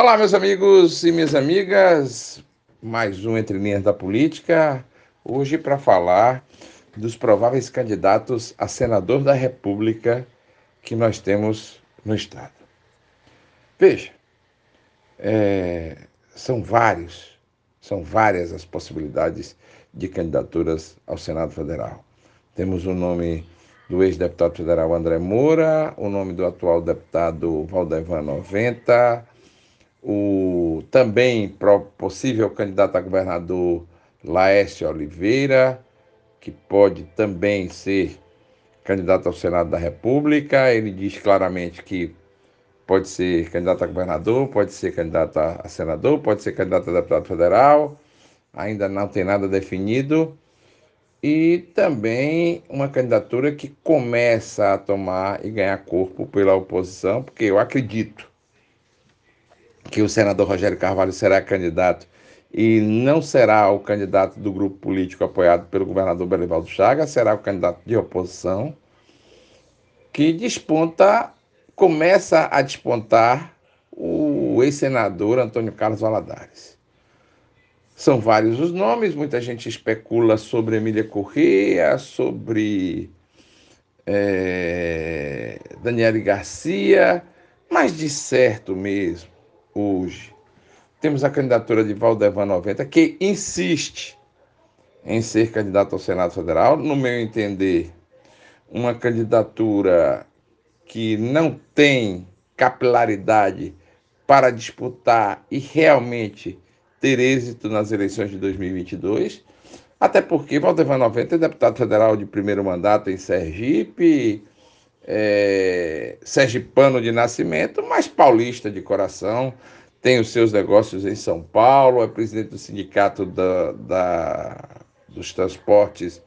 Olá, meus amigos e minhas amigas, mais um Entre Linhas da Política, hoje para falar dos prováveis candidatos a senador da República que nós temos no Estado. Veja, é, são vários, são várias as possibilidades de candidaturas ao Senado Federal. Temos o nome do ex-deputado federal André Moura, o nome do atual deputado Valdevan 90, o também possível candidato a governador Laércio Oliveira, que pode também ser candidato ao Senado da República. Ele diz claramente que pode ser candidato a governador, pode ser candidato a senador, pode ser candidato a deputado federal. Ainda não tem nada definido. E também uma candidatura que começa a tomar e ganhar corpo pela oposição, porque eu acredito que o senador Rogério Carvalho será candidato e não será o candidato do grupo político apoiado pelo governador Belivaldo Chagas, será o candidato de oposição que desponta, começa a despontar o ex-senador Antônio Carlos Valadares. São vários os nomes, muita gente especula sobre Emília Corrêa, sobre é, Daniele Garcia, mas de certo mesmo, hoje. Temos a candidatura de Valdevan 90, que insiste em ser candidato ao Senado Federal. No meu entender, uma candidatura que não tem capilaridade para disputar e realmente ter êxito nas eleições de 2022. Até porque Valdevan 90 é deputado federal de primeiro mandato em Sergipe, é, sergipano de nascimento, mas paulista de coração, tem os seus negócios em São Paulo, é presidente do sindicato da, da, dos transportes,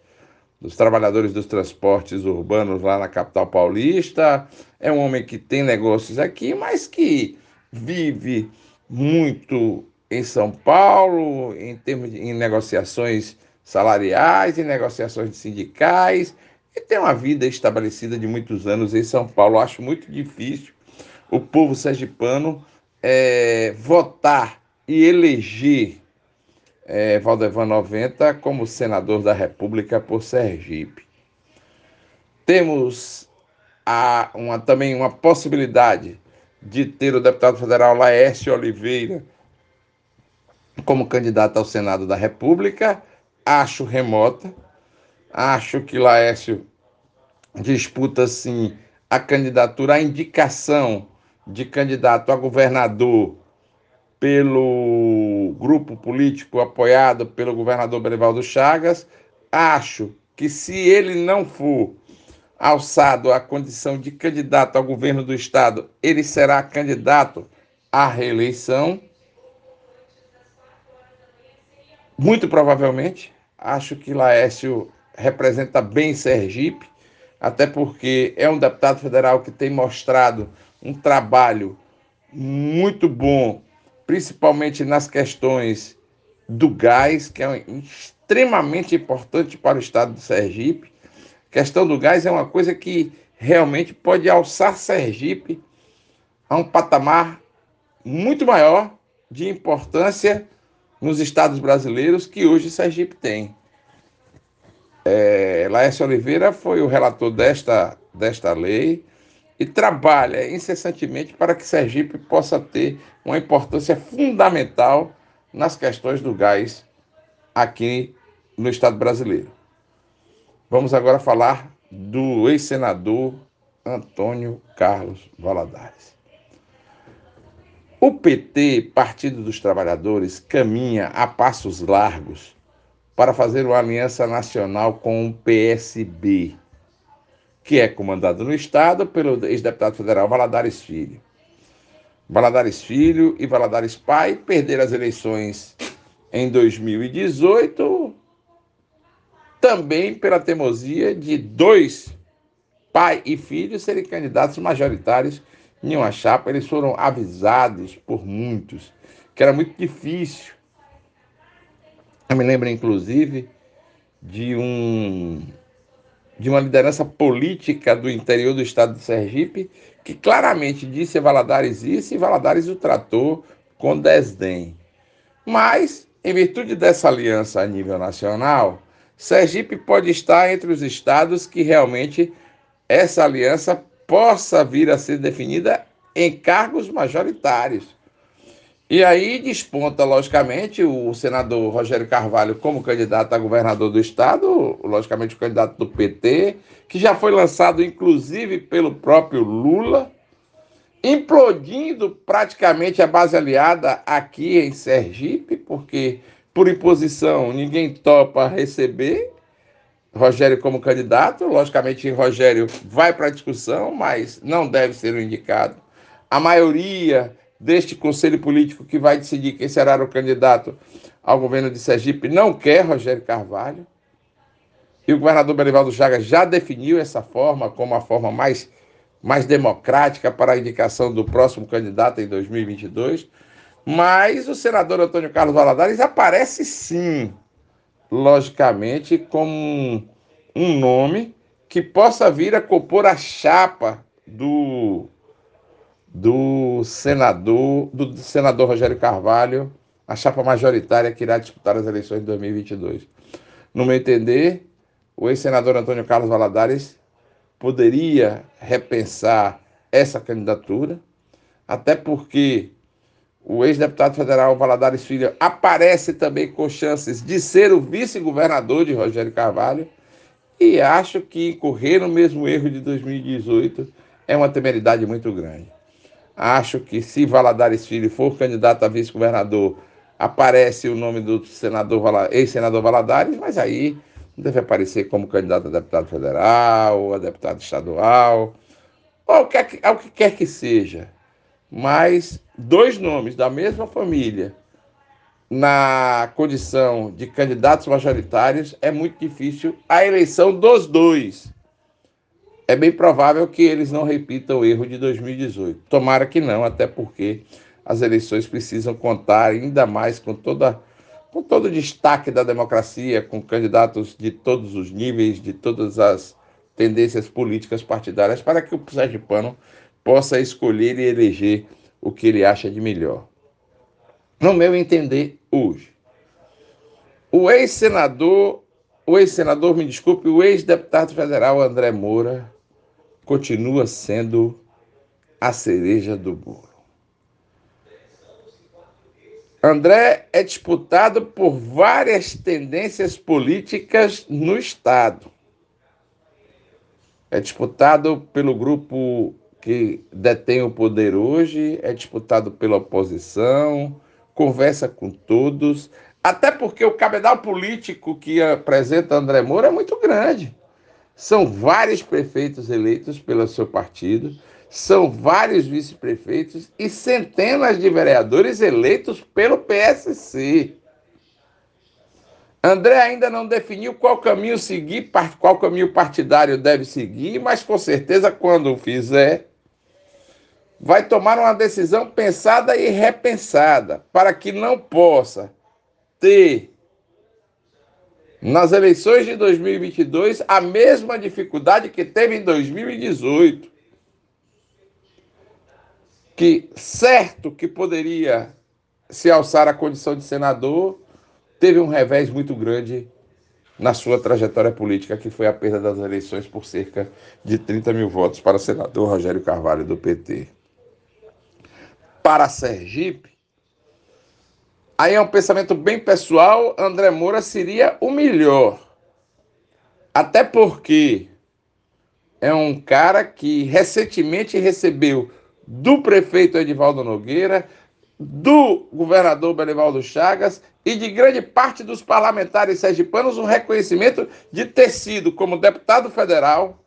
dos trabalhadores dos transportes urbanos lá na capital paulista, é um homem que tem negócios aqui, mas que vive muito em São Paulo, em termos de em negociações salariais, em negociações sindicais, e tem uma vida estabelecida de muitos anos em São Paulo. acho muito difícil o povo sergipano é, votar e eleger é, Valdevan 90 como senador da República por Sergipe. Temos a, uma, também uma possibilidade de ter o deputado federal Laércio Oliveira como candidato ao Senado da República. Acho remota, Acho que Laércio disputa, sim, a candidatura, a indicação de candidato a governador pelo grupo político apoiado pelo governador Berivaldo Chagas. Acho que se ele não for alçado à condição de candidato ao governo do estado, ele será candidato à reeleição. Muito provavelmente, acho que Laércio representa bem Sergipe, até porque é um deputado federal que tem mostrado um trabalho muito bom, principalmente nas questões do gás, que é extremamente importante para o estado de Sergipe. A questão do gás é uma coisa que realmente pode alçar Sergipe a um patamar muito maior de importância nos estados brasileiros que hoje Sergipe tem. É, Laércio Oliveira foi o relator desta, desta lei e trabalha incessantemente para que Sergipe possa ter uma importância fundamental nas questões do gás aqui no Estado brasileiro. Vamos agora falar do ex-senador Antônio Carlos Valadares. O PT, Partido dos Trabalhadores, caminha a passos largos para fazer uma aliança nacional com o PSB, que é comandado no Estado pelo ex-deputado federal Valadares Filho. Valadares Filho e Valadares Pai perderam as eleições em 2018, também pela teimosia de dois, pai e filho, serem candidatos majoritários em uma chapa. Eles foram avisados por muitos que era muito difícil eu me lembro, inclusive, de um de uma liderança política do interior do estado de Sergipe, que claramente disse a Valadares isso, e Valadares o tratou com desdém. Mas, em virtude dessa aliança a nível nacional, Sergipe pode estar entre os estados que realmente essa aliança possa vir a ser definida em cargos majoritários. E aí desponta, logicamente, o senador Rogério Carvalho como candidato a governador do estado, logicamente o candidato do PT, que já foi lançado inclusive pelo próprio Lula, implodindo praticamente a base aliada aqui em Sergipe, porque por imposição ninguém topa receber Rogério como candidato. Logicamente, Rogério vai para a discussão, mas não deve ser o indicado. A maioria deste conselho político que vai decidir quem será o candidato ao governo de Sergipe não quer Rogério Carvalho. E o governador Belivaldo Chagas já definiu essa forma como a forma mais, mais democrática para a indicação do próximo candidato em 2022. Mas o senador Antônio Carlos Valadares aparece sim, logicamente, como um, um nome que possa vir a compor a chapa do do senador, do senador Rogério Carvalho, a chapa majoritária que irá disputar as eleições de 2022. No meu entender, o ex-senador Antônio Carlos Valadares poderia repensar essa candidatura, até porque o ex-deputado federal Valadares Filho aparece também com chances de ser o vice-governador de Rogério Carvalho, e acho que correr no mesmo erro de 2018 é uma temeridade muito grande. Acho que se Valadares Filho for candidato a vice-governador, aparece o nome do senador ex-senador Valadares, mas aí deve aparecer como candidato a deputado federal, a deputado estadual, ou ao que, ao que quer que seja. Mas dois nomes da mesma família na condição de candidatos majoritários é muito difícil a eleição dos dois é bem provável que eles não repitam o erro de 2018. Tomara que não, até porque as eleições precisam contar ainda mais com toda com todo o destaque da democracia, com candidatos de todos os níveis, de todas as tendências políticas partidárias, para que o Pano possa escolher e eleger o que ele acha de melhor. No meu entender, hoje, o ex-senador, o ex-senador, me desculpe, o ex-deputado federal André Moura continua sendo a cereja do bolo. André é disputado por várias tendências políticas no Estado. É disputado pelo grupo que detém o poder hoje, é disputado pela oposição, conversa com todos, até porque o cabedal político que apresenta André Moura é muito grande. São vários prefeitos eleitos pelo seu partido, são vários vice-prefeitos e centenas de vereadores eleitos pelo PSC. André ainda não definiu qual caminho seguir, qual caminho partidário deve seguir, mas com certeza, quando fizer, vai tomar uma decisão pensada e repensada, para que não possa ter nas eleições de 2022 a mesma dificuldade que teve em 2018. Que certo que poderia se alçar à condição de senador, teve um revés muito grande na sua trajetória política, que foi a perda das eleições por cerca de 30 mil votos para o senador Rogério Carvalho, do PT. Para Sergipe, Aí é um pensamento bem pessoal, André Moura seria o melhor. Até porque é um cara que recentemente recebeu do prefeito Edivaldo Nogueira, do governador Belivaldo Chagas e de grande parte dos parlamentares sergipanos um reconhecimento de ter sido, como deputado federal,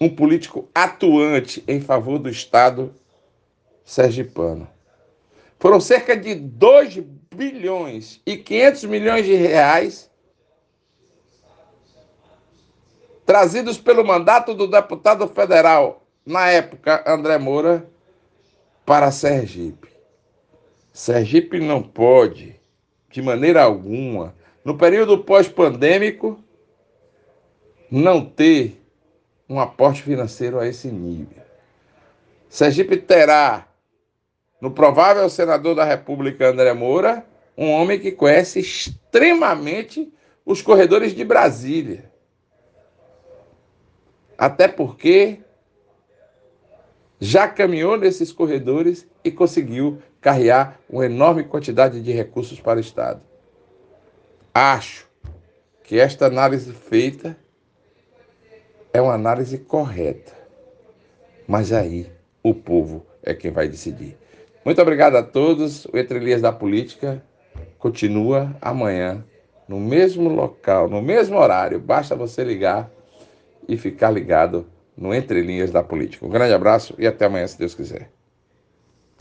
um político atuante em favor do Estado sergipano. Foram cerca de 2 bilhões e 500 milhões de reais trazidos pelo mandato do deputado federal, na época, André Moura, para Sergipe. Sergipe não pode, de maneira alguma, no período pós-pandêmico, não ter um aporte financeiro a esse nível. Sergipe terá no provável senador da República André Moura, um homem que conhece extremamente os corredores de Brasília. Até porque já caminhou nesses corredores e conseguiu carrear uma enorme quantidade de recursos para o Estado. Acho que esta análise feita é uma análise correta. Mas aí o povo é quem vai decidir. Muito obrigado a todos. O Entre Linhas da Política continua amanhã, no mesmo local, no mesmo horário. Basta você ligar e ficar ligado no Entre Linhas da Política. Um grande abraço e até amanhã, se Deus quiser.